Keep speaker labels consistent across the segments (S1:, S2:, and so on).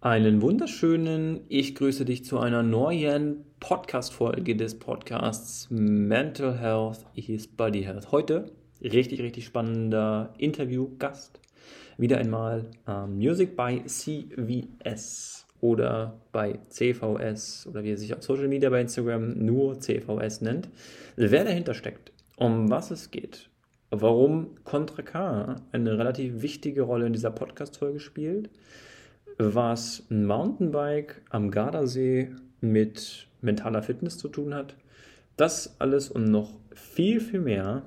S1: Einen wunderschönen, ich grüße dich zu einer neuen Podcast-Folge des Podcasts Mental Health is Body Health. Heute richtig, richtig spannender Interviewgast. Wieder einmal ähm, Music by CVS oder bei CVS oder wie er sich auf Social Media bei Instagram nur CVS nennt. Wer dahinter steckt, um was es geht, warum Contra K eine relativ wichtige Rolle in dieser Podcast-Folge spielt was ein Mountainbike am Gardasee mit mentaler Fitness zu tun hat. Das alles und noch viel, viel mehr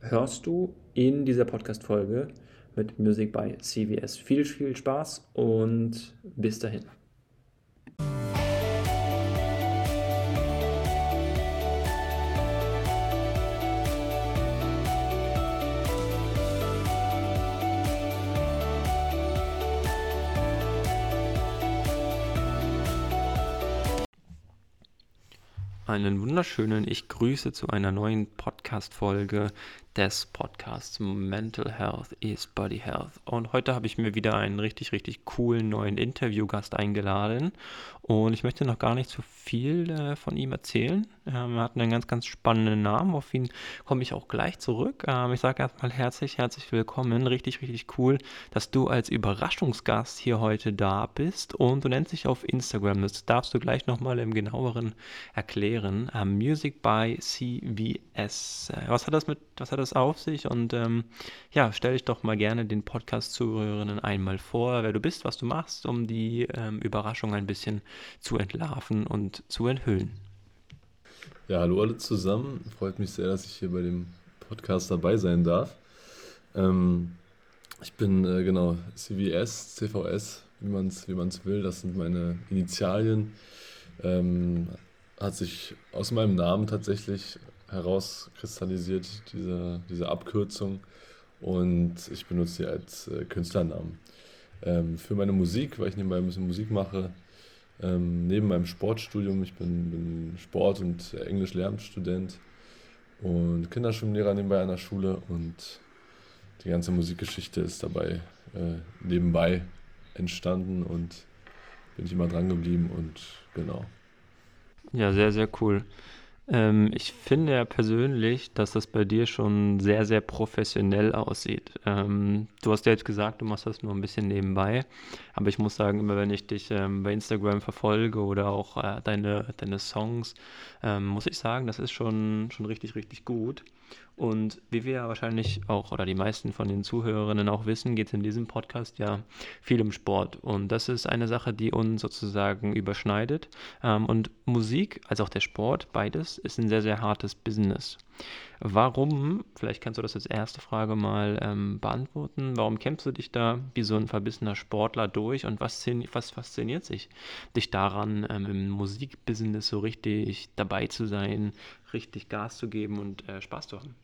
S1: hörst du in dieser Podcast-Folge mit Music by CVS. Viel, viel Spaß und bis dahin. Einen wunderschönen Ich grüße zu einer neuen Podcast-Folge des Podcasts Mental Health is Body Health. Und heute habe ich mir wieder einen richtig, richtig coolen neuen Interviewgast eingeladen. Und ich möchte noch gar nicht zu viel äh, von ihm erzählen. Ähm, er hat einen ganz, ganz spannenden Namen. Auf ihn komme ich auch gleich zurück. Ähm, ich sage erstmal herzlich, herzlich willkommen. Richtig, richtig cool, dass du als Überraschungsgast hier heute da bist. Und du nennst dich auf Instagram. Das darfst du gleich nochmal im genaueren erklären. Ähm, Music by CVS. Äh, was hat das mit, was hat das es auf sich und ähm, ja, stell dich doch mal gerne den Podcast-Zuhörerinnen einmal vor, wer du bist, was du machst, um die ähm, Überraschung ein bisschen zu entlarven und zu enthüllen.
S2: Ja, hallo alle zusammen. Freut mich sehr, dass ich hier bei dem Podcast dabei sein darf. Ähm, ich bin äh, genau CVS, CVS, wie man es wie man's will. Das sind meine Initialien. Ähm, hat sich aus meinem Namen tatsächlich herauskristallisiert, diese, diese Abkürzung. Und ich benutze sie als äh, Künstlernamen. Ähm, für meine Musik, weil ich nebenbei ein bisschen Musik mache, ähm, neben meinem Sportstudium, ich bin, bin Sport- und Englisch-Lehramtsstudent und Kinderschwimmlehrer nebenbei an der Schule und die ganze Musikgeschichte ist dabei äh, nebenbei entstanden und bin ich immer dran geblieben und genau.
S1: Ja, sehr, sehr cool. Ähm, ich finde ja persönlich, dass das bei dir schon sehr, sehr professionell aussieht. Ähm, du hast ja jetzt gesagt, du machst das nur ein bisschen nebenbei, aber ich muss sagen, immer wenn ich dich ähm, bei Instagram verfolge oder auch äh, deine, deine Songs, ähm, muss ich sagen, das ist schon, schon richtig, richtig gut. Und wie wir ja wahrscheinlich auch oder die meisten von den Zuhörerinnen auch wissen, geht es in diesem Podcast ja viel um Sport. Und das ist eine Sache, die uns sozusagen überschneidet. Ähm, und Musik als auch der Sport, beides, ist ein sehr, sehr hartes Business. Warum, vielleicht kannst du das als erste Frage mal ähm, beantworten, warum kämpfst du dich da wie so ein verbissener Sportler durch und was, was fasziniert sich dich daran, ähm, im Musikbusiness so richtig dabei zu sein, richtig Gas zu geben und äh, Spaß zu haben?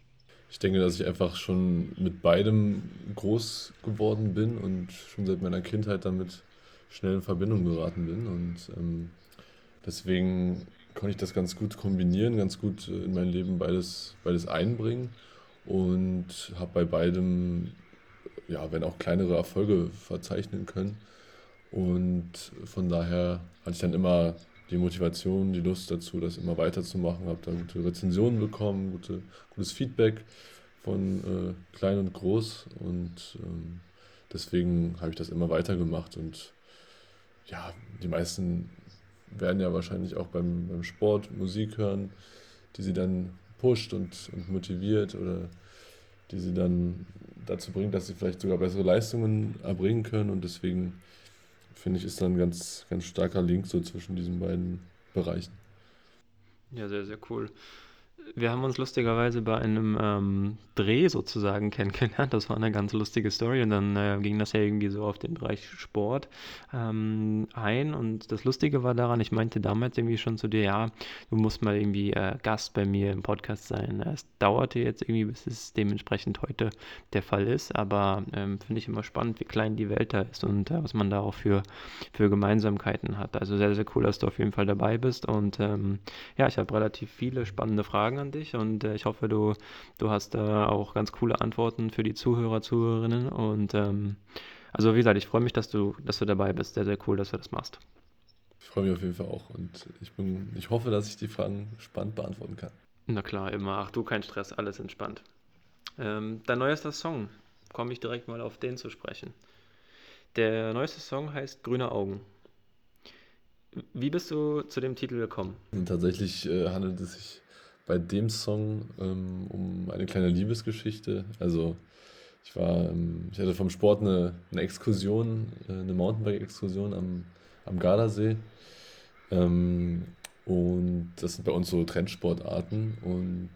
S2: Ich denke, dass ich einfach schon mit beidem groß geworden bin und schon seit meiner Kindheit damit schnell in Verbindung geraten bin. Und ähm, deswegen konnte ich das ganz gut kombinieren, ganz gut äh, in mein Leben beides, beides einbringen und habe bei beidem, ja, wenn auch kleinere Erfolge verzeichnen können. Und von daher hatte ich dann immer die Motivation, die Lust dazu, das immer weiterzumachen, habe da gute Rezensionen bekommen, gute, gutes Feedback von äh, klein und groß. Und ähm, deswegen habe ich das immer weitergemacht. Und ja, die meisten werden ja wahrscheinlich auch beim, beim Sport Musik hören, die sie dann pusht und, und motiviert oder die sie dann dazu bringt, dass sie vielleicht sogar bessere Leistungen erbringen können. Und deswegen finde ich, ist da ein ganz, ganz starker Link so zwischen diesen beiden Bereichen.
S1: Ja, sehr, sehr cool. Wir haben uns lustigerweise bei einem ähm, Dreh sozusagen kennengelernt. Das war eine ganz lustige Story und dann äh, ging das ja irgendwie so auf den Bereich Sport ähm, ein. Und das Lustige war daran, ich meinte damals irgendwie schon zu dir, ja, du musst mal irgendwie äh, Gast bei mir im Podcast sein. Es dauerte jetzt irgendwie, bis es dementsprechend heute der Fall ist. Aber ähm, finde ich immer spannend, wie klein die Welt da ist und äh, was man da auch für, für Gemeinsamkeiten hat. Also sehr, sehr cool, dass du auf jeden Fall dabei bist. Und ähm, ja, ich habe relativ viele spannende Fragen an dich und äh, ich hoffe, du, du hast da auch ganz coole Antworten für die Zuhörer, Zuhörerinnen und ähm, Also wie gesagt, ich freue mich, dass du, dass du dabei bist. Sehr, sehr cool, dass du das machst.
S2: Ich freue mich auf jeden Fall auch und ich bin, ich hoffe, dass ich die Fragen spannend beantworten kann.
S1: Na klar, immer. Ach du, kein Stress, alles entspannt. Ähm, dein neuester Song, komme ich direkt mal auf den zu sprechen. Der neueste Song heißt Grüne Augen. Wie bist du zu dem Titel gekommen?
S2: Tatsächlich äh, handelt es sich bei dem Song ähm, um eine kleine Liebesgeschichte. Also ich war, ähm, ich hatte vom Sport eine, eine Exkursion, äh, eine Mountainbike-Exkursion am, am Gardasee. Ähm, und das sind bei uns so Trendsportarten und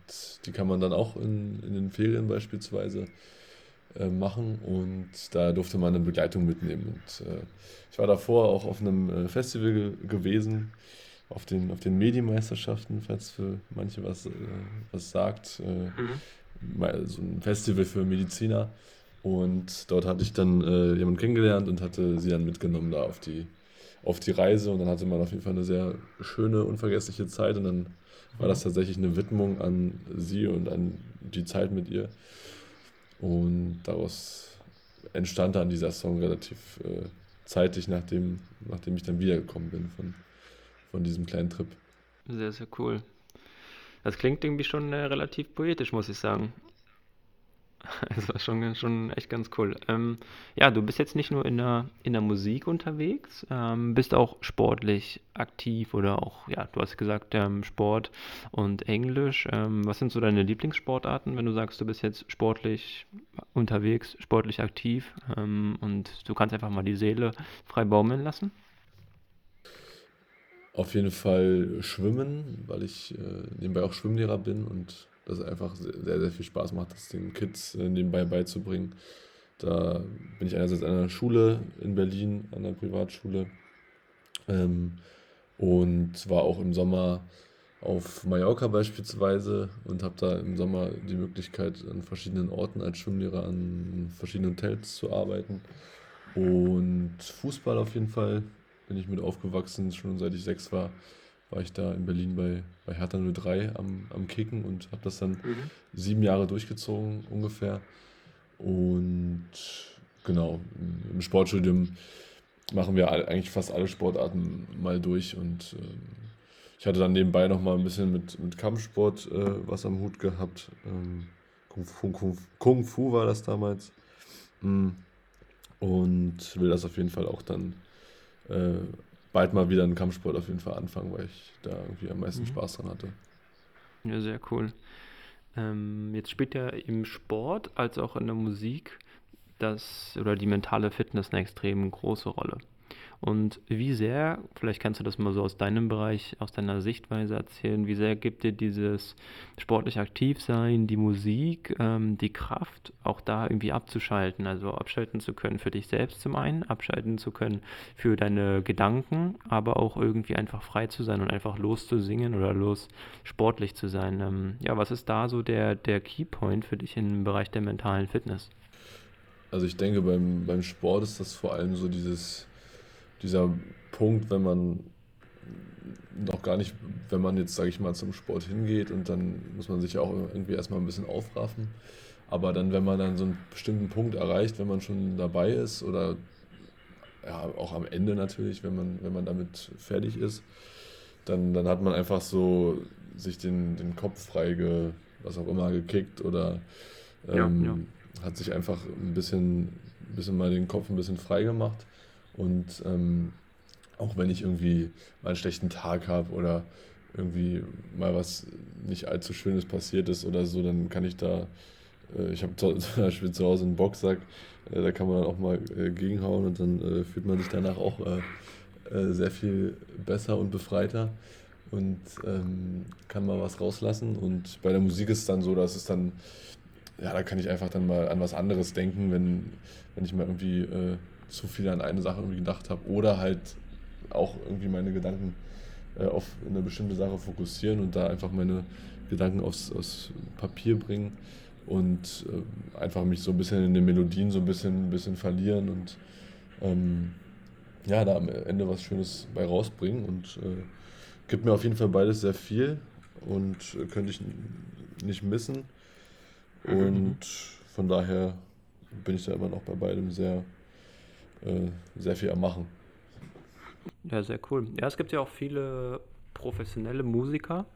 S2: die kann man dann auch in, in den Ferien beispielsweise äh, machen und da durfte man eine Begleitung mitnehmen. Und äh, ich war davor auch auf einem äh, Festival ge gewesen, auf den, auf den Medienmeisterschaften, falls für manche was, äh, was sagt. Äh, mhm. So ein Festival für Mediziner. Und dort hatte ich dann äh, jemanden kennengelernt und hatte sie dann mitgenommen da auf die, auf die Reise. Und dann hatte man auf jeden Fall eine sehr schöne, unvergessliche Zeit. Und dann war das tatsächlich eine Widmung an sie und an die Zeit mit ihr. Und daraus entstand dann dieser Song relativ äh, zeitig, nachdem, nachdem ich dann wiedergekommen bin von, von diesem kleinen Trip.
S1: Sehr, sehr cool. Das klingt irgendwie schon äh, relativ poetisch, muss ich sagen. Das war schon, schon echt ganz cool. Ähm, ja, du bist jetzt nicht nur in der, in der Musik unterwegs, ähm, bist auch sportlich aktiv oder auch, ja, du hast gesagt, ähm, Sport und Englisch. Ähm, was sind so deine Lieblingssportarten, wenn du sagst, du bist jetzt sportlich unterwegs, sportlich aktiv ähm, und du kannst einfach mal die Seele frei baumeln lassen?
S2: Auf jeden Fall Schwimmen, weil ich äh, nebenbei auch Schwimmlehrer bin und das einfach sehr, sehr viel Spaß macht, das den Kids äh, nebenbei beizubringen. Da bin ich einerseits an einer Schule in Berlin, an einer Privatschule ähm, und war auch im Sommer auf Mallorca beispielsweise und habe da im Sommer die Möglichkeit, an verschiedenen Orten als Schwimmlehrer an verschiedenen Hotels zu arbeiten. Und Fußball auf jeden Fall bin ich mit aufgewachsen, schon seit ich sechs war war ich da in Berlin bei, bei Hertha 03 am, am Kicken und habe das dann mhm. sieben Jahre durchgezogen ungefähr. Und genau, im Sportstudium machen wir eigentlich fast alle Sportarten mal durch und äh, ich hatte dann nebenbei noch mal ein bisschen mit, mit Kampfsport äh, was am Hut gehabt. Ähm, Kung, Fu, Kung, Kung, Fu war das damals. Mm. Und will das auf jeden Fall auch dann äh, bald mal wieder einen Kampfsport auf jeden Fall anfangen, weil ich da irgendwie am meisten mhm. Spaß dran hatte.
S1: Ja, sehr cool. Ähm, jetzt spielt ja im Sport als auch in der Musik das oder die mentale Fitness eine extrem große Rolle. Und wie sehr, vielleicht kannst du das mal so aus deinem Bereich, aus deiner Sichtweise erzählen, wie sehr gibt dir dieses sportlich aktiv sein, die Musik, ähm, die Kraft, auch da irgendwie abzuschalten, also abschalten zu können für dich selbst zum einen, abschalten zu können für deine Gedanken, aber auch irgendwie einfach frei zu sein und einfach loszusingen oder los sportlich zu sein. Ähm, ja, was ist da so der, der Keypoint für dich im Bereich der mentalen Fitness?
S2: Also ich denke, beim, beim Sport ist das vor allem so dieses dieser Punkt, wenn man noch gar nicht, wenn man jetzt, sage ich mal, zum Sport hingeht und dann muss man sich auch irgendwie erstmal ein bisschen aufraffen. Aber dann, wenn man dann so einen bestimmten Punkt erreicht, wenn man schon dabei ist oder ja, auch am Ende natürlich, wenn man, wenn man damit fertig ist, dann, dann hat man einfach so sich den, den Kopf frei, ge, was auch immer, gekickt oder ähm, ja, ja. hat sich einfach ein bisschen, ein bisschen mal den Kopf ein bisschen frei gemacht und ähm, auch wenn ich irgendwie mal einen schlechten Tag habe oder irgendwie mal was nicht allzu Schönes passiert ist oder so, dann kann ich da, äh, ich habe zum Beispiel zu Hause einen Boxsack, äh, da kann man dann auch mal äh, gegenhauen und dann äh, fühlt man sich danach auch äh, äh, sehr viel besser und befreiter und ähm, kann mal was rauslassen. Und bei der Musik ist es dann so, dass es dann, ja, da kann ich einfach dann mal an was anderes denken, wenn, wenn ich mal irgendwie zu viel an eine Sache irgendwie gedacht habe oder halt auch irgendwie meine Gedanken äh, auf eine bestimmte Sache fokussieren und da einfach meine Gedanken aufs, aufs Papier bringen und äh, einfach mich so ein bisschen in den Melodien so ein bisschen, ein bisschen verlieren und ähm, ja, da am Ende was Schönes bei rausbringen und äh, gibt mir auf jeden Fall beides sehr viel und äh, könnte ich nicht missen. Und von daher bin ich da immer noch bei beidem sehr äh, sehr viel am Machen.
S1: Ja, sehr cool. Ja, es gibt ja auch viele professionelle Musiker,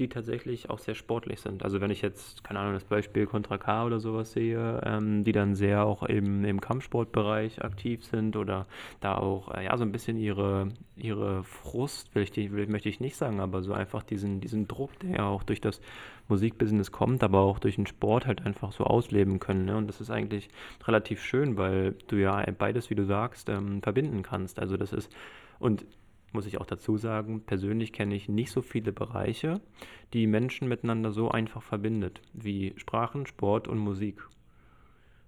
S1: die tatsächlich auch sehr sportlich sind. Also wenn ich jetzt, keine Ahnung, das Beispiel Contra K oder sowas sehe, ähm, die dann sehr auch im, im Kampfsportbereich aktiv sind oder da auch äh, ja so ein bisschen ihre, ihre Frust, will ich, will, möchte ich nicht sagen, aber so einfach diesen, diesen Druck, der ja auch durch das Musikbusiness kommt, aber auch durch den Sport halt einfach so ausleben können. Ne? Und das ist eigentlich relativ schön, weil du ja beides, wie du sagst, ähm, verbinden kannst. Also das ist und muss ich auch dazu sagen, persönlich kenne ich nicht so viele Bereiche, die Menschen miteinander so einfach verbindet, wie Sprachen, Sport und Musik.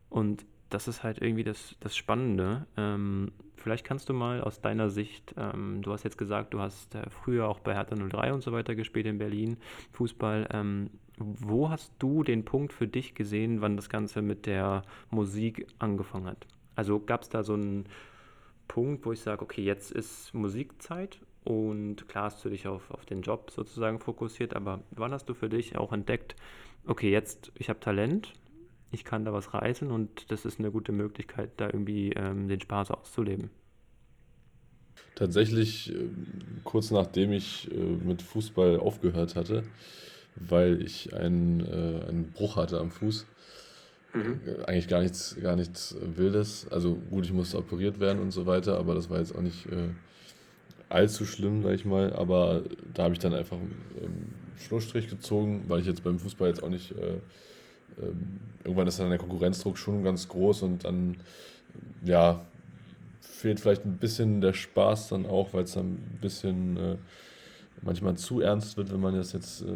S1: Und das ist halt irgendwie das, das Spannende. Ähm, vielleicht kannst du mal aus deiner Sicht, ähm, du hast jetzt gesagt, du hast äh, früher auch bei Hertha 03 und so weiter gespielt in Berlin, Fußball. Ähm, wo hast du den Punkt für dich gesehen, wann das Ganze mit der Musik angefangen hat? Also gab es da so einen Punkt, wo ich sage, okay, jetzt ist Musikzeit und klar hast du dich auf, auf den Job sozusagen fokussiert, aber wann hast du für dich auch entdeckt, okay, jetzt, ich habe Talent, ich kann da was reißen und das ist eine gute Möglichkeit, da irgendwie ähm, den Spaß auszuleben?
S2: Tatsächlich äh, kurz nachdem ich äh, mit Fußball aufgehört hatte, weil ich einen, äh, einen Bruch hatte am Fuß, Mhm. Eigentlich gar nichts, gar nichts Wildes. Also gut, ich musste operiert werden und so weiter, aber das war jetzt auch nicht äh, allzu schlimm, sag ich mal. Aber da habe ich dann einfach ähm, Schlussstrich gezogen, weil ich jetzt beim Fußball jetzt auch nicht. Äh, äh, irgendwann ist dann der Konkurrenzdruck schon ganz groß und dann, ja, fehlt vielleicht ein bisschen der Spaß dann auch, weil es dann ein bisschen äh, manchmal zu ernst wird, wenn man das jetzt äh,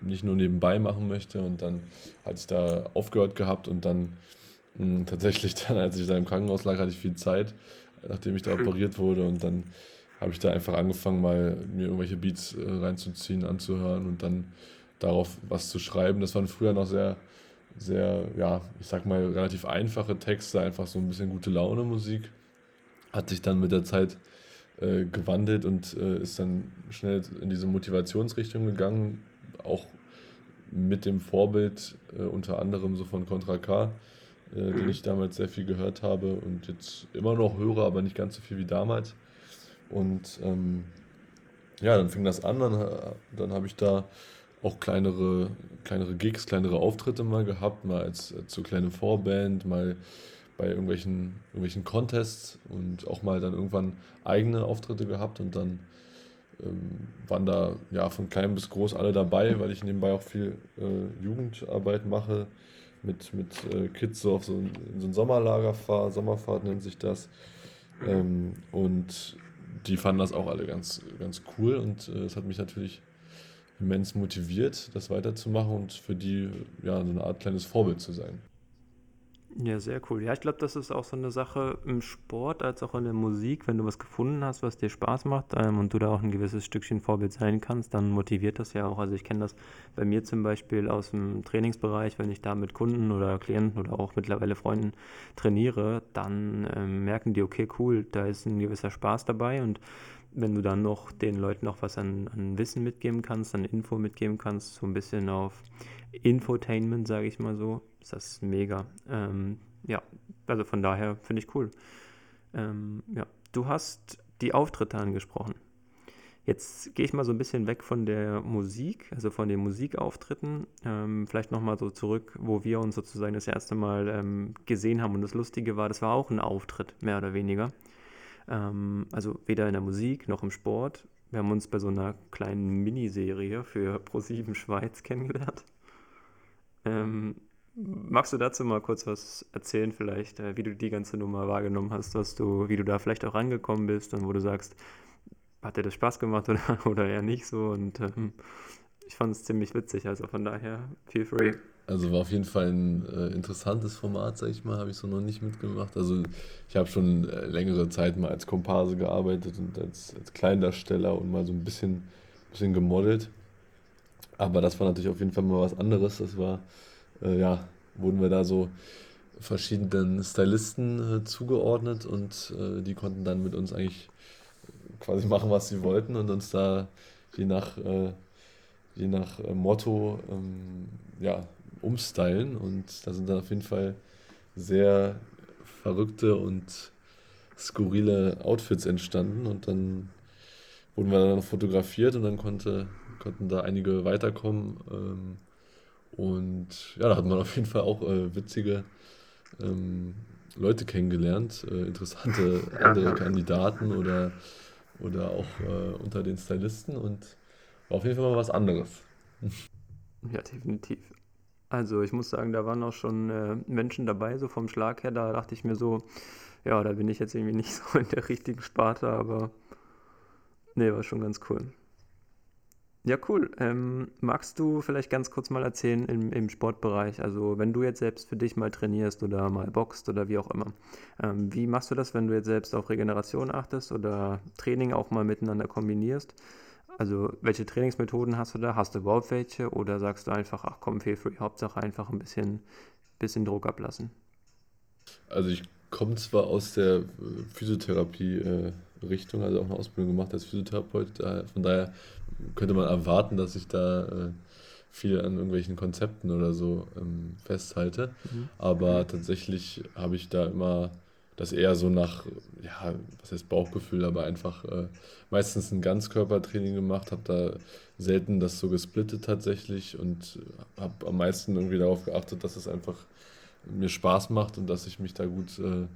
S2: nicht nur nebenbei machen möchte. Und dann hatte ich da aufgehört gehabt und dann mh, hm, tatsächlich dann, als ich da im Krankenhaus lag, hatte ich viel Zeit, nachdem ich da mhm. operiert wurde. Und dann habe ich da einfach angefangen, mal mir irgendwelche Beats äh, reinzuziehen, anzuhören und dann darauf was zu schreiben. Das waren früher noch sehr, sehr, ja, ich sag mal, relativ einfache Texte, einfach so ein bisschen gute Laune Musik. Hat sich dann mit der Zeit äh, gewandelt und äh, ist dann schnell in diese Motivationsrichtung gegangen, auch mit dem Vorbild äh, unter anderem so von Contra K, äh, mhm. den ich damals sehr viel gehört habe und jetzt immer noch höre, aber nicht ganz so viel wie damals. Und ähm, ja, dann fing das an, dann, dann habe ich da auch kleinere, kleinere Gigs, kleinere Auftritte mal gehabt, mal als, als so kleine Vorband, mal bei irgendwelchen, irgendwelchen Contests und auch mal dann irgendwann eigene Auftritte gehabt und dann ähm, waren da ja von klein bis groß alle dabei, weil ich nebenbei auch viel äh, Jugendarbeit mache, mit, mit äh, Kids so auf so ein, so ein Sommerlager fahre, Sommerfahrt nennt sich das. Ähm, und die fanden das auch alle ganz, ganz cool und äh, es hat mich natürlich immens motiviert, das weiterzumachen und für die ja so eine Art kleines Vorbild zu sein.
S1: Ja, sehr cool. Ja, ich glaube, das ist auch so eine Sache im Sport als auch in der Musik. Wenn du was gefunden hast, was dir Spaß macht ähm, und du da auch ein gewisses Stückchen Vorbild sein kannst, dann motiviert das ja auch. Also ich kenne das bei mir zum Beispiel aus dem Trainingsbereich, wenn ich da mit Kunden oder Klienten oder auch mittlerweile Freunden trainiere, dann ähm, merken die, okay, cool, da ist ein gewisser Spaß dabei und wenn du dann noch den Leuten noch was an, an Wissen mitgeben kannst, an Info mitgeben kannst, so ein bisschen auf Infotainment, sage ich mal so, ist das mega. Ähm, ja, also von daher finde ich cool. Ähm, ja, du hast die Auftritte angesprochen. Jetzt gehe ich mal so ein bisschen weg von der Musik, also von den Musikauftritten. Ähm, vielleicht nochmal so zurück, wo wir uns sozusagen das erste Mal ähm, gesehen haben. Und das Lustige war, das war auch ein Auftritt, mehr oder weniger. Ähm, also weder in der Musik noch im Sport. Wir haben uns bei so einer kleinen Miniserie für Pro7 Schweiz kennengelernt. Ähm, Magst du dazu mal kurz was erzählen, vielleicht, äh, wie du die ganze Nummer wahrgenommen hast, was du, wie du da vielleicht auch rangekommen bist und wo du sagst, hat dir das Spaß gemacht oder, oder eher nicht so? Und ähm, ich fand es ziemlich witzig, also von daher, feel free.
S2: Also war auf jeden Fall ein äh, interessantes Format, sag ich mal, habe ich so noch nicht mitgemacht. Also ich habe schon äh, längere Zeit mal als Komparse gearbeitet und als, als Kleindarsteller und mal so ein bisschen, bisschen gemodelt. Aber das war natürlich auf jeden Fall mal was anderes. Das war äh, ja, wurden wir da so verschiedenen Stylisten äh, zugeordnet und äh, die konnten dann mit uns eigentlich quasi machen, was sie wollten und uns da je nach, äh, je nach äh, Motto ähm, ja, umstylen. Und da sind dann auf jeden Fall sehr verrückte und skurrile Outfits entstanden und dann wurden wir dann noch fotografiert und dann konnte, konnten da einige weiterkommen. Ähm, und ja, da hat man auf jeden Fall auch äh, witzige ähm, Leute kennengelernt, äh, interessante andere Kandidaten oder, oder auch äh, unter den Stylisten und war auf jeden Fall mal was anderes.
S1: Ja, definitiv. Also ich muss sagen, da waren auch schon äh, Menschen dabei, so vom Schlag her. Da dachte ich mir so, ja, da bin ich jetzt irgendwie nicht so in der richtigen Sparte, aber nee, war schon ganz cool. Ja, cool. Ähm, magst du vielleicht ganz kurz mal erzählen im, im Sportbereich, also wenn du jetzt selbst für dich mal trainierst oder mal boxt oder wie auch immer, ähm, wie machst du das, wenn du jetzt selbst auf Regeneration achtest oder Training auch mal miteinander kombinierst? Also welche Trainingsmethoden hast du da? Hast du überhaupt welche oder sagst du einfach, ach komm, feel free, Hauptsache einfach ein bisschen, bisschen Druck ablassen?
S2: Also ich komme zwar aus der äh, Physiotherapie-Richtung, äh, also auch eine Ausbildung gemacht als Physiotherapeut, von daher könnte man erwarten, dass ich da äh, viel an irgendwelchen Konzepten oder so ähm, festhalte. Mhm. Aber tatsächlich habe ich da immer das eher so nach, ja, was heißt Bauchgefühl, aber einfach äh, meistens ein Ganzkörpertraining gemacht, habe da selten das so gesplittet tatsächlich und habe am meisten irgendwie darauf geachtet, dass es einfach mir Spaß macht und dass ich mich da gut äh,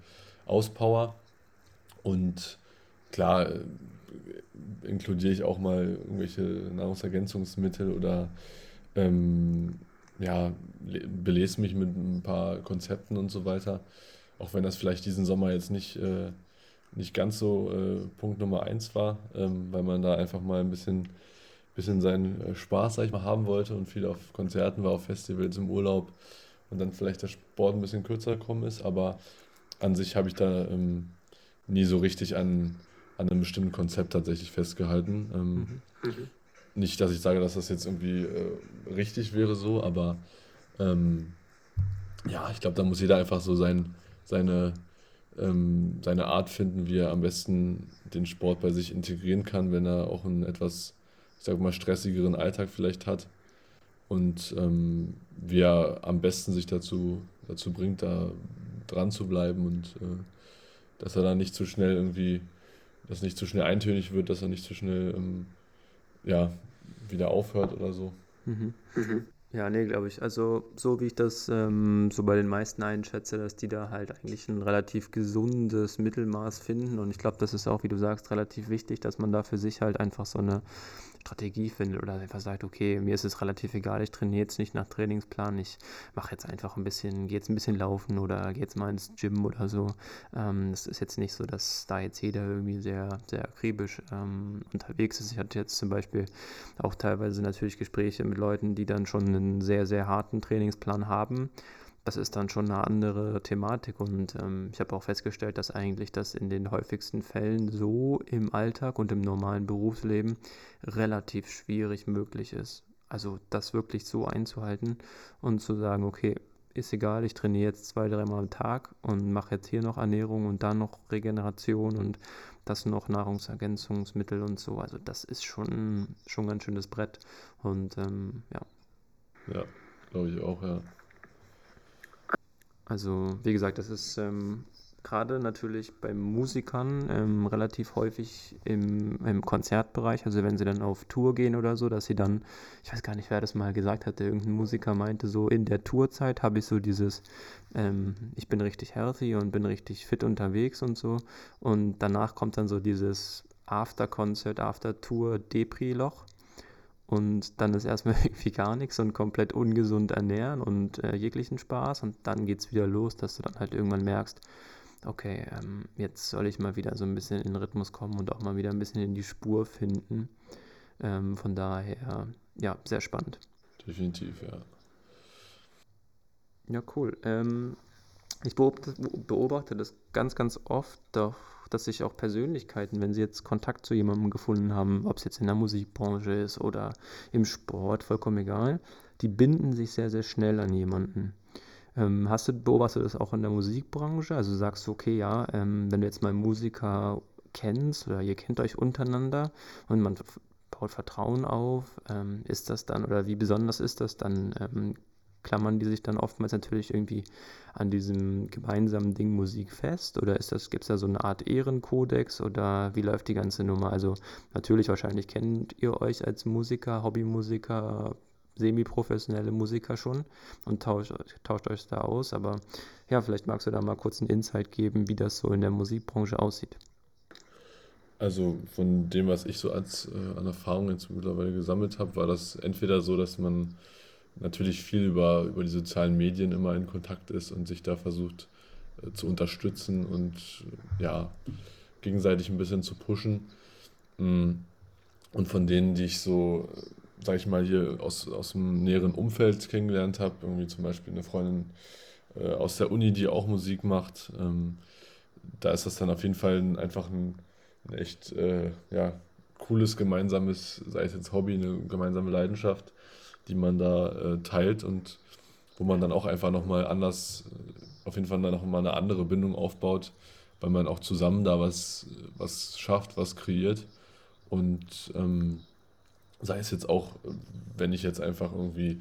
S2: auspower. Und klar, äh, inkludiere ich auch mal irgendwelche Nahrungsergänzungsmittel oder ähm, ja, belese mich mit ein paar Konzepten und so weiter. Auch wenn das vielleicht diesen Sommer jetzt nicht, äh, nicht ganz so äh, Punkt Nummer eins war, ähm, weil man da einfach mal ein bisschen, bisschen seinen äh, Spaß, sag ich mal, haben wollte und viel auf Konzerten war, auf Festivals im Urlaub und dann vielleicht der Sport ein bisschen kürzer gekommen ist. Aber an sich habe ich da ähm, nie so richtig an an einem bestimmten Konzept tatsächlich festgehalten. Ähm, mhm. Mhm. Nicht, dass ich sage, dass das jetzt irgendwie äh, richtig wäre so, aber ähm, ja, ich glaube, da muss jeder einfach so sein, seine, ähm, seine Art finden, wie er am besten den Sport bei sich integrieren kann, wenn er auch einen etwas, ich sage mal, stressigeren Alltag vielleicht hat. Und ähm, wie er am besten sich dazu, dazu bringt, da dran zu bleiben und äh, dass er da nicht zu schnell irgendwie dass nicht zu schnell eintönig wird, dass er nicht zu schnell ähm, ja, wieder aufhört oder so. Mhm.
S1: Mhm. Ja, nee, glaube ich. Also so wie ich das ähm, so bei den meisten einschätze, dass die da halt eigentlich ein relativ gesundes Mittelmaß finden. Und ich glaube, das ist auch, wie du sagst, relativ wichtig, dass man da für sich halt einfach so eine Strategie findet oder einfach sagt, okay, mir ist es relativ egal, ich trainiere jetzt nicht nach Trainingsplan, ich mache jetzt einfach ein bisschen, gehe jetzt ein bisschen laufen oder gehe jetzt mal ins Gym oder so. Ähm, ist jetzt nicht so, dass da jetzt jeder irgendwie sehr, sehr akribisch ähm, unterwegs ist. Ich hatte jetzt zum Beispiel auch teilweise natürlich Gespräche mit Leuten, die dann schon einen sehr, sehr harten Trainingsplan haben das ist dann schon eine andere Thematik und ähm, ich habe auch festgestellt, dass eigentlich das in den häufigsten Fällen so im Alltag und im normalen Berufsleben relativ schwierig möglich ist. Also das wirklich so einzuhalten und zu sagen, okay, ist egal, ich trainiere jetzt zwei, dreimal am Tag und mache jetzt hier noch Ernährung und dann noch Regeneration und das noch Nahrungsergänzungsmittel und so. Also das ist schon, schon ein ganz schönes Brett und ähm, ja.
S2: Ja, glaube ich auch, ja.
S1: Also, wie gesagt, das ist ähm, gerade natürlich bei Musikern ähm, relativ häufig im, im Konzertbereich, also wenn sie dann auf Tour gehen oder so, dass sie dann, ich weiß gar nicht, wer das mal gesagt hatte, irgendein Musiker meinte, so in der Tourzeit habe ich so dieses, ähm, ich bin richtig healthy und bin richtig fit unterwegs und so. Und danach kommt dann so dieses After-Concert, After-Tour-Depri-Loch und dann ist erstmal irgendwie gar nichts und komplett ungesund ernähren und äh, jeglichen Spaß und dann geht es wieder los, dass du dann halt irgendwann merkst, okay, ähm, jetzt soll ich mal wieder so ein bisschen in den Rhythmus kommen und auch mal wieder ein bisschen in die Spur finden. Ähm, von daher, ja, sehr spannend.
S2: Definitiv, ja.
S1: Ja, cool. Ähm, ich beobachte, beobachte das ganz, ganz oft, doch dass sich auch Persönlichkeiten, wenn sie jetzt Kontakt zu jemandem gefunden haben, ob es jetzt in der Musikbranche ist oder im Sport, vollkommen egal, die binden sich sehr, sehr schnell an jemanden. Ähm, hast du, beobachtet das auch in der Musikbranche? Also sagst du, okay, ja, ähm, wenn du jetzt mal Musiker kennst oder ihr kennt euch untereinander und man baut Vertrauen auf, ähm, ist das dann oder wie besonders ist das dann? Klammern die sich dann oftmals natürlich irgendwie an diesem gemeinsamen Ding Musik fest? Oder ist das, gibt es da so eine Art Ehrenkodex oder wie läuft die ganze Nummer? Also natürlich wahrscheinlich kennt ihr euch als Musiker, Hobbymusiker, semi-professionelle Musiker schon und tauscht, tauscht euch da aus. Aber ja, vielleicht magst du da mal kurz einen Insight geben, wie das so in der Musikbranche aussieht.
S2: Also von dem, was ich so als äh, an Erfahrungen jetzt mittlerweile gesammelt habe, war das entweder so, dass man natürlich viel über, über die sozialen Medien immer in Kontakt ist und sich da versucht äh, zu unterstützen und ja, gegenseitig ein bisschen zu pushen. Mm. Und von denen, die ich so sag ich mal, hier aus, aus dem näheren Umfeld kennengelernt habe. Irgendwie zum Beispiel eine Freundin äh, aus der Uni, die auch Musik macht. Ähm, da ist das dann auf jeden Fall ein, einfach ein, ein echt äh, ja, cooles gemeinsames, sei es jetzt Hobby, eine gemeinsame Leidenschaft, die man da äh, teilt und wo man dann auch einfach nochmal anders, auf jeden Fall dann nochmal eine andere Bindung aufbaut, weil man auch zusammen da was, was schafft, was kreiert. Und ähm, sei es jetzt auch, wenn ich jetzt einfach irgendwie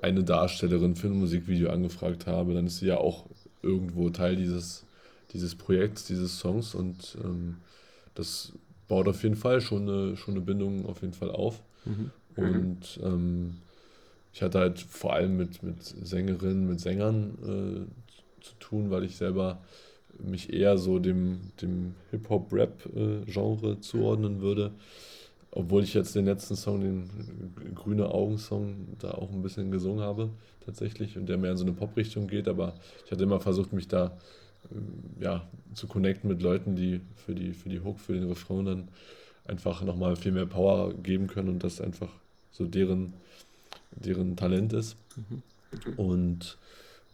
S2: eine Darstellerin für ein Musikvideo angefragt habe, dann ist sie ja auch irgendwo Teil dieses, dieses Projekts, dieses Songs und ähm, das baut auf jeden Fall schon eine, schon eine Bindung auf jeden Fall auf. Mhm. Und ähm, ich hatte halt vor allem mit, mit Sängerinnen, mit Sängern äh, zu tun, weil ich selber mich eher so dem, dem Hip-Hop-Rap-Genre zuordnen würde. Obwohl ich jetzt den letzten Song, den Grüne Augen-Song, da auch ein bisschen gesungen habe, tatsächlich, und der mehr in so eine Pop-Richtung geht, aber ich hatte immer versucht, mich da äh, ja, zu connecten mit Leuten, die für die, für die Hook, für den Refrain dann einfach nochmal viel mehr Power geben können und das einfach so deren, deren Talent ist. Mhm. Und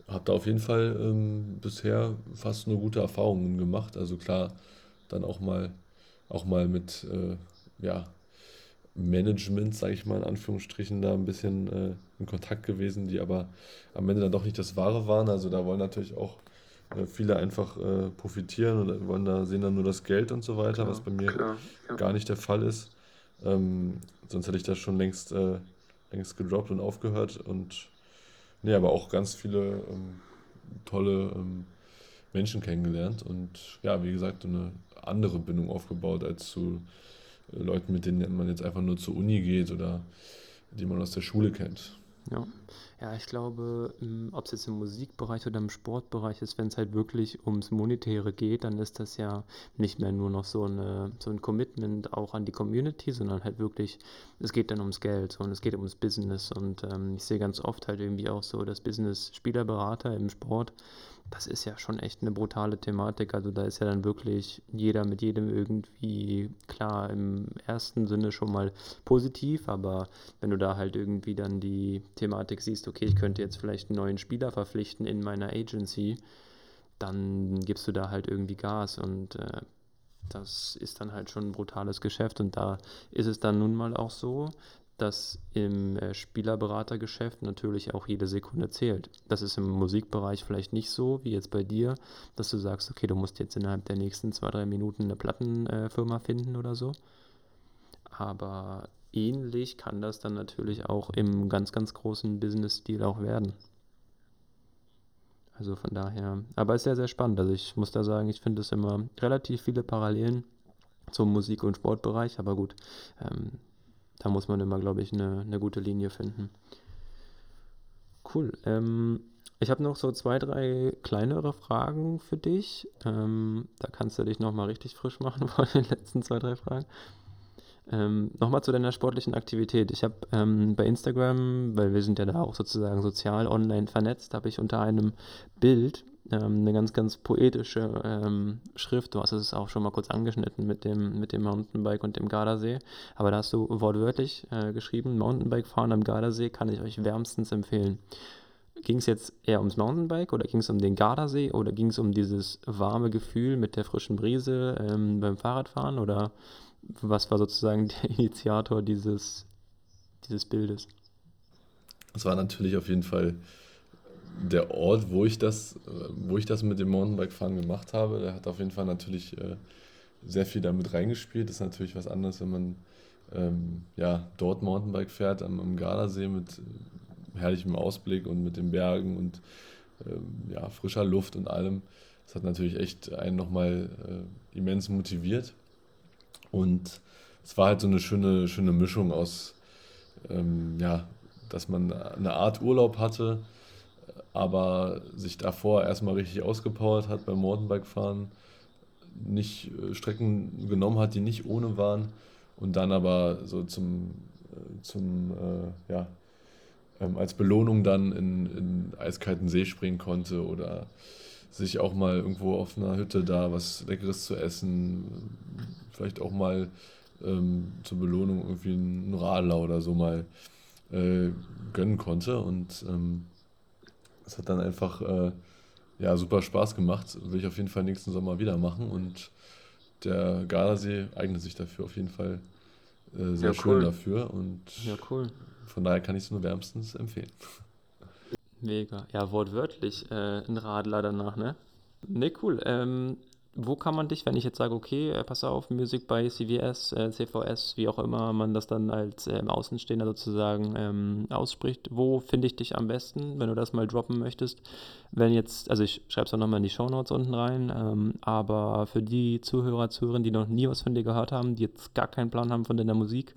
S2: habe da auf jeden Fall ähm, bisher fast nur gute Erfahrungen gemacht. Also klar, dann auch mal, auch mal mit äh, ja, Management, sage ich mal in Anführungsstrichen, da ein bisschen äh, in Kontakt gewesen, die aber am Ende dann doch nicht das Wahre waren. Also da wollen natürlich auch äh, viele einfach äh, profitieren und wollen da sehen dann nur das Geld und so weiter, klar, was bei mir klar, ja. gar nicht der Fall ist. Ähm, sonst hätte ich das schon längst, äh, längst gedroppt und aufgehört. Und nee, aber auch ganz viele ähm, tolle ähm, Menschen kennengelernt und ja, wie gesagt, eine andere Bindung aufgebaut als zu Leuten, mit denen man jetzt einfach nur zur Uni geht oder die man aus der Schule kennt.
S1: Ja, ja ich glaube, ob es jetzt im Musikbereich oder im Sportbereich ist, wenn es halt wirklich ums Monetäre geht, dann ist das ja nicht mehr nur noch so, eine, so ein Commitment auch an die Community, sondern halt wirklich, es geht dann ums Geld und es geht ums Business. Und ähm, ich sehe ganz oft halt irgendwie auch so, dass Business-Spielerberater im Sport das ist ja schon echt eine brutale Thematik. Also da ist ja dann wirklich jeder mit jedem irgendwie klar im ersten Sinne schon mal positiv, aber wenn du da halt irgendwie dann die Thematik siehst, okay, ich könnte jetzt vielleicht einen neuen Spieler verpflichten in meiner Agency, dann gibst du da halt irgendwie Gas. Und äh, das ist dann halt schon ein brutales Geschäft. Und da ist es dann nun mal auch so, dass im äh, Spielerberatergeschäft natürlich auch jede Sekunde zählt. Das ist im Musikbereich vielleicht nicht so wie jetzt bei dir, dass du sagst, okay, du musst jetzt innerhalb der nächsten zwei, drei Minuten eine Plattenfirma äh, finden oder so. Aber ähnlich kann das dann natürlich auch im ganz, ganz großen Business-Stil auch werden. Also von daher, aber es ist sehr, sehr spannend. Also ich muss da sagen, ich finde es immer relativ viele Parallelen zum Musik- und Sportbereich, aber gut, ähm, da muss man immer, glaube ich, eine, eine gute Linie finden. Cool. Ähm, ich habe noch so zwei, drei kleinere Fragen für dich. Ähm, da kannst du dich nochmal richtig frisch machen vor den letzten zwei, drei Fragen. Ähm, nochmal zu deiner sportlichen Aktivität. Ich habe ähm, bei Instagram, weil wir sind ja da auch sozusagen sozial online vernetzt, habe ich unter einem Bild ähm, eine ganz, ganz poetische ähm, Schrift. Du hast es auch schon mal kurz angeschnitten mit dem, mit dem Mountainbike und dem Gardasee. Aber da hast du wortwörtlich äh, geschrieben, Mountainbike fahren am Gardasee kann ich euch wärmstens empfehlen. Ging es jetzt eher ums Mountainbike oder ging es um den Gardasee oder ging es um dieses warme Gefühl mit der frischen Brise ähm, beim Fahrradfahren oder was war sozusagen der Initiator dieses, dieses Bildes?
S2: Es war natürlich auf jeden Fall der Ort, wo ich das, wo ich das mit dem Mountainbike-Fahren gemacht habe, der hat auf jeden Fall natürlich äh, sehr viel damit reingespielt. Das ist natürlich was anderes, wenn man ähm, ja, dort Mountainbike fährt, am, am Gardasee mit herrlichem Ausblick und mit den Bergen und ähm, ja, frischer Luft und allem. Das hat natürlich echt einen nochmal äh, immens motiviert. Und es war halt so eine schöne, schöne Mischung aus, ähm, ja, dass man eine Art Urlaub hatte, aber sich davor erstmal richtig ausgepowert hat beim Mountainbike-Fahren, nicht äh, Strecken genommen hat, die nicht ohne waren und dann aber so zum, äh, zum äh, ja, ähm, als Belohnung dann in, in eiskalten See springen konnte oder sich auch mal irgendwo auf einer Hütte da was Leckeres zu essen, vielleicht auch mal ähm, zur Belohnung irgendwie einen Radler oder so mal äh, gönnen konnte. Und ähm, das hat dann einfach äh, ja, super Spaß gemacht. Will ich auf jeden Fall nächsten Sommer wieder machen. Und der Gardasee eignet sich dafür auf jeden Fall äh, sehr ja, schön cool. dafür. Und
S1: ja, cool.
S2: von daher kann ich es nur wärmstens empfehlen.
S1: Mega. Ja, wortwörtlich äh, ein Radler danach, ne? Ne, cool. Ähm, wo kann man dich, wenn ich jetzt sage, okay, äh, pass auf, Musik bei CVS, äh, CVS, wie auch immer man das dann als ähm, Außenstehender sozusagen ähm, ausspricht, wo finde ich dich am besten, wenn du das mal droppen möchtest? Wenn jetzt, also ich schreibe es auch nochmal in die Shownotes unten rein, ähm, aber für die Zuhörer, Zuhörerinnen, die noch nie was von dir gehört haben, die jetzt gar keinen Plan haben von deiner Musik,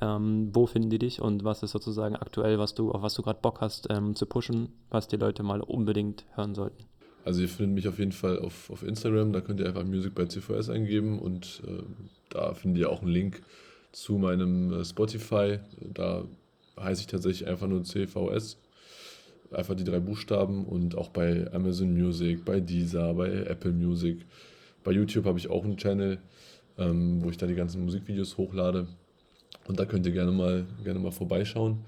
S1: ähm, wo finden die dich und was ist sozusagen aktuell, was du, auf was du gerade Bock hast ähm, zu pushen, was die Leute mal unbedingt hören sollten?
S2: Also ihr findet mich auf jeden Fall auf, auf Instagram, da könnt ihr einfach Music bei CVS eingeben und äh, da findet ihr auch einen Link zu meinem äh, Spotify. Da heiße ich tatsächlich einfach nur CVS. Einfach die drei Buchstaben und auch bei Amazon Music, bei Deezer, bei Apple Music. Bei YouTube habe ich auch einen Channel, ähm, wo ich da die ganzen Musikvideos hochlade. Und da könnt ihr gerne mal, gerne mal vorbeischauen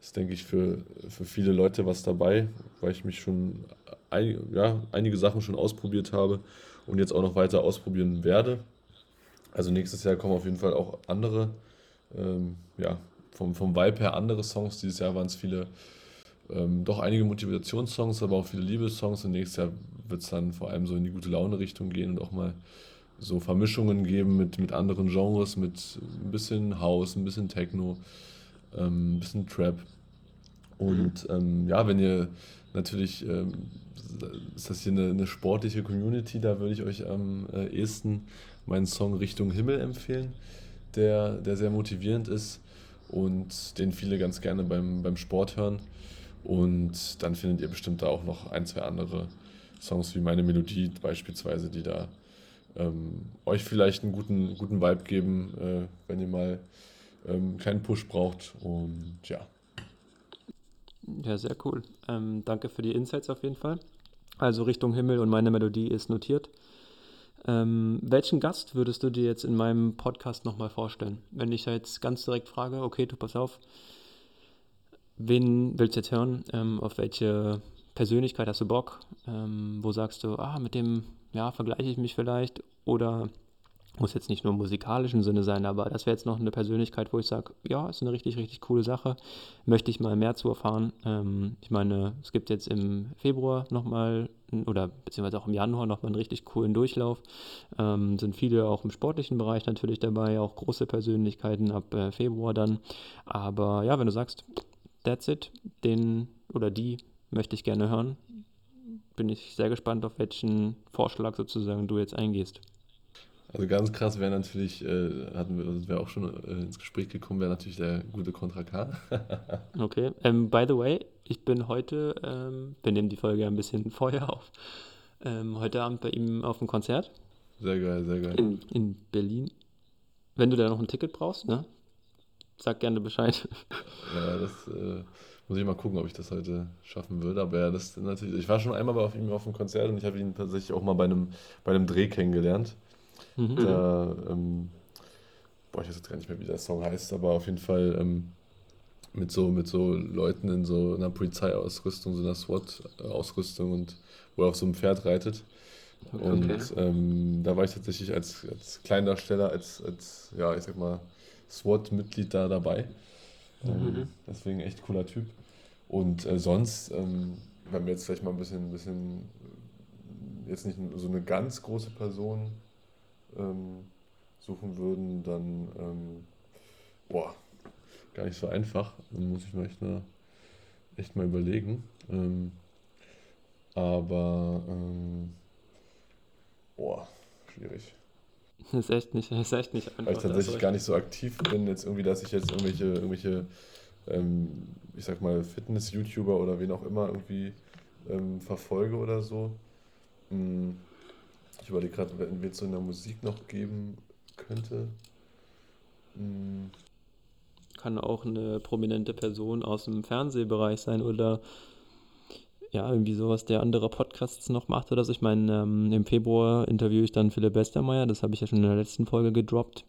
S2: ist, denke ich, für, für viele Leute was dabei, weil ich mich schon ein, ja, einige Sachen schon ausprobiert habe und jetzt auch noch weiter ausprobieren werde. Also nächstes Jahr kommen auf jeden Fall auch andere, ähm, ja, vom, vom Vibe her andere Songs. Dieses Jahr waren es viele, ähm, doch einige Motivationssongs, aber auch viele Liebessongs. Und nächstes Jahr wird es dann vor allem so in die gute Laune-Richtung gehen und auch mal so Vermischungen geben mit, mit anderen Genres, mit ein bisschen House, ein bisschen Techno, ähm, ein bisschen Trap. Und ähm, ja, wenn ihr natürlich, ähm, ist das hier eine, eine, sportliche Community, da würde ich euch am äh, ehesten meinen Song Richtung Himmel empfehlen, der, der sehr motivierend ist und den viele ganz gerne beim, beim Sport hören. Und dann findet ihr bestimmt da auch noch ein, zwei andere Songs wie meine Melodie beispielsweise, die da ähm, euch vielleicht einen guten, guten Vibe geben, äh, wenn ihr mal ähm, keinen Push braucht. Und ja.
S1: Ja, sehr cool. Ähm, danke für die Insights auf jeden Fall. Also Richtung Himmel und meine Melodie ist notiert. Ähm, welchen Gast würdest du dir jetzt in meinem Podcast nochmal vorstellen? Wenn ich da jetzt ganz direkt frage, okay, du pass auf, wen willst du jetzt hören? Ähm, auf welche Persönlichkeit hast du Bock? Ähm, wo sagst du, ah, mit dem, ja, vergleiche ich mich vielleicht? Oder muss jetzt nicht nur im musikalischen Sinne sein, aber das wäre jetzt noch eine Persönlichkeit, wo ich sage, ja, ist eine richtig, richtig coole Sache. Möchte ich mal mehr zu erfahren. Ähm, ich meine, es gibt jetzt im Februar nochmal oder beziehungsweise auch im Januar nochmal einen richtig coolen Durchlauf. Ähm, sind viele auch im sportlichen Bereich natürlich dabei, auch große Persönlichkeiten ab äh, Februar dann. Aber ja, wenn du sagst, that's it, den oder die möchte ich gerne hören, bin ich sehr gespannt, auf welchen Vorschlag sozusagen du jetzt eingehst.
S2: Also ganz krass wäre natürlich, äh, hatten wir, sind wir auch schon äh, ins Gespräch gekommen, wäre natürlich der gute Contra K.
S1: okay. Ähm, by the way, ich bin heute, ähm, wir nehmen die Folge ein bisschen vorher auf, ähm, heute Abend bei ihm auf dem Konzert.
S2: Sehr geil, sehr geil.
S1: In, in Berlin. Wenn du da noch ein Ticket brauchst, ne? Sag gerne Bescheid.
S2: Ja, das äh, muss ich mal gucken, ob ich das heute schaffen würde. Aber ja, das natürlich. Ich war schon einmal bei ihm auf dem Konzert und ich habe ihn tatsächlich auch mal bei einem, bei einem Dreh kennengelernt. Mhm. Da, ähm, boah, ich weiß jetzt gar nicht mehr, wie der Song heißt, aber auf jeden Fall ähm, mit, so, mit so Leuten in so einer Polizeiausrüstung, so einer SWAT-Ausrüstung und wo er auf so einem Pferd reitet. Okay. Und ähm, da war ich tatsächlich als, als Kleindarsteller, als, als, ja, ich sag mal, SWAT-Mitglied da dabei. Ähm, mhm. deswegen echt cooler Typ. Und äh, sonst, ähm, wenn wir jetzt vielleicht mal ein bisschen, ein bisschen, jetzt nicht so eine ganz große Person ähm, suchen würden, dann, ähm, boah, gar nicht so einfach. Dann muss ich mal echt mal echt mal überlegen. Ähm, aber, ähm, boah, schwierig.
S1: Ist echt nicht, ist echt nicht einfach.
S2: Weil ich tatsächlich gar nicht so aktiv bin, jetzt irgendwie, dass ich jetzt irgendwelche, irgendwelche ähm, ich sag mal, Fitness-YouTuber oder wen auch immer irgendwie ähm, verfolge oder so. Hm, ich überlege gerade, wenn es so in der Musik noch geben könnte.
S1: Hm. Kann auch eine prominente Person aus dem Fernsehbereich sein oder ja, irgendwie sowas, der andere Podcasts noch macht oder so. Ich meine, ähm, im Februar interviewe ich dann Philipp Westermeier, das habe ich ja schon in der letzten Folge gedroppt.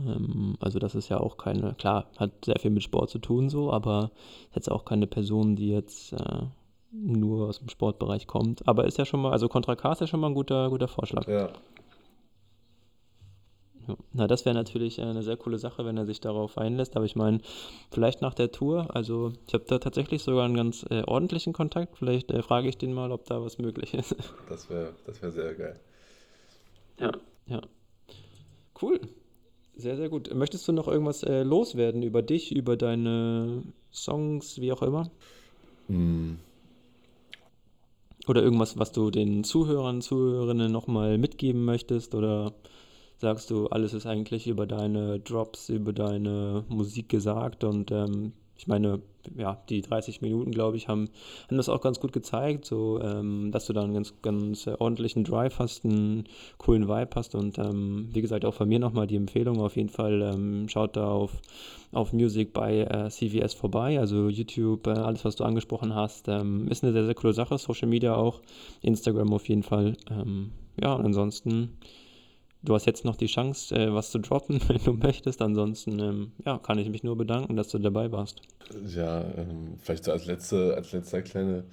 S1: Ähm, also das ist ja auch keine, klar, hat sehr viel mit Sport zu tun so, aber jetzt auch keine Person, die jetzt äh, nur aus dem Sportbereich kommt. Aber ist ja schon mal, also Contra K ist ja schon mal ein guter, guter Vorschlag.
S2: Ja.
S1: Ja. Na, das wäre natürlich eine sehr coole Sache, wenn er sich darauf einlässt. Aber ich meine, vielleicht nach der Tour, also ich habe da tatsächlich sogar einen ganz äh, ordentlichen Kontakt. Vielleicht äh, frage ich den mal, ob da was möglich ist.
S2: Das wäre das wär sehr geil.
S1: Ja, ja. Cool. Sehr, sehr gut. Möchtest du noch irgendwas äh, loswerden über dich, über deine Songs, wie auch immer?
S2: Mm.
S1: Oder irgendwas, was du den Zuhörern, Zuhörerinnen nochmal mitgeben möchtest? Oder sagst du, alles ist eigentlich über deine Drops, über deine Musik gesagt und ähm, ich meine, ja, die 30 Minuten, glaube ich, haben, haben das auch ganz gut gezeigt, so, ähm, dass du da einen ganz, ganz äh, ordentlichen Drive hast, einen coolen Vibe hast und ähm, wie gesagt, auch von mir nochmal die Empfehlung auf jeden Fall, ähm, schaut da auf, auf Music bei äh, CVS vorbei, also YouTube, äh, alles, was du angesprochen hast, ähm, ist eine sehr, sehr coole Sache, Social Media auch, Instagram auf jeden Fall, ähm, ja, und ansonsten du hast jetzt noch die Chance, äh, was zu droppen, wenn du möchtest. Ansonsten ähm, ja, kann ich mich nur bedanken, dass du dabei warst.
S2: Ja, ähm, vielleicht so als, letzte, als letzter kleine,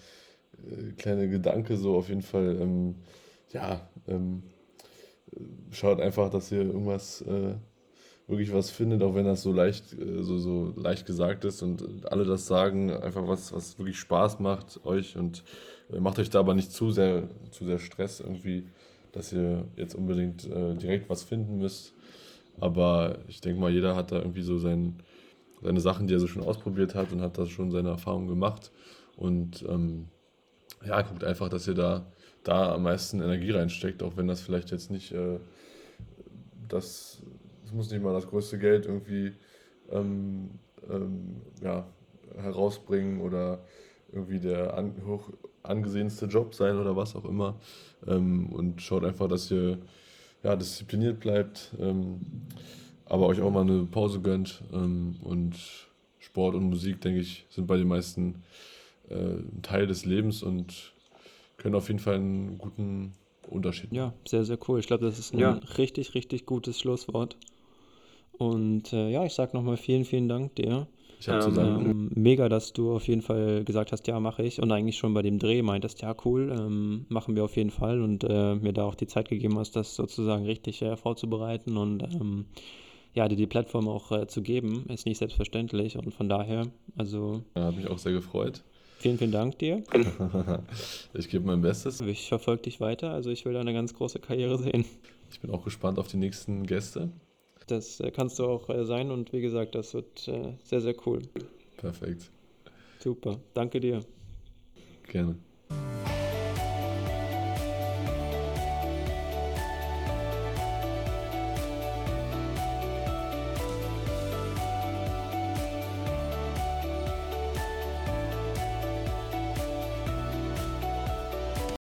S2: äh, kleine Gedanke so auf jeden Fall. Ähm, ja, ähm, schaut einfach, dass ihr irgendwas äh, wirklich was findet, auch wenn das so leicht, äh, so, so leicht gesagt ist und alle das sagen, einfach was, was wirklich Spaß macht euch und äh, macht euch da aber nicht zu sehr, zu sehr Stress irgendwie dass ihr jetzt unbedingt äh, direkt was finden müsst. Aber ich denke mal, jeder hat da irgendwie so sein, seine Sachen, die er so schon ausprobiert hat und hat da schon seine Erfahrungen gemacht. Und ähm, ja, guckt einfach, dass ihr da, da am meisten Energie reinsteckt, auch wenn das vielleicht jetzt nicht äh, das, das muss nicht mal das größte Geld irgendwie ähm, ähm, ja, herausbringen oder irgendwie der an, hoch angesehenste Job sein oder was auch immer. Ähm, und schaut einfach, dass ihr ja, diszipliniert bleibt, ähm, aber euch auch mal eine Pause gönnt. Ähm, und Sport und Musik, denke ich, sind bei den meisten äh, ein Teil des Lebens und können auf jeden Fall einen guten Unterschied
S1: machen. Ja, sehr, sehr cool. Ich glaube, das ist ein ja. richtig, richtig gutes Schlusswort. Und äh, ja, ich sage nochmal vielen, vielen Dank dir.
S2: Ich habe zu danken.
S1: Ähm, mega, dass du auf jeden Fall gesagt hast, ja, mache ich. Und eigentlich schon bei dem Dreh meintest, ja, cool, ähm, machen wir auf jeden Fall. Und äh, mir da auch die Zeit gegeben hast, das sozusagen richtig äh, vorzubereiten und ähm, ja, dir die Plattform auch äh, zu geben, ist nicht selbstverständlich. Und von daher, also.
S2: Ja, hat mich auch sehr gefreut.
S1: Vielen, vielen Dank dir.
S2: ich gebe mein Bestes.
S1: Ich verfolge dich weiter, also ich will da eine ganz große Karriere sehen.
S2: Ich bin auch gespannt auf die nächsten Gäste.
S1: Das äh, kannst du auch äh, sein und wie gesagt, das wird äh, sehr, sehr cool.
S2: Perfekt.
S1: Super. Danke dir.
S2: Gerne.